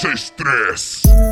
6-3.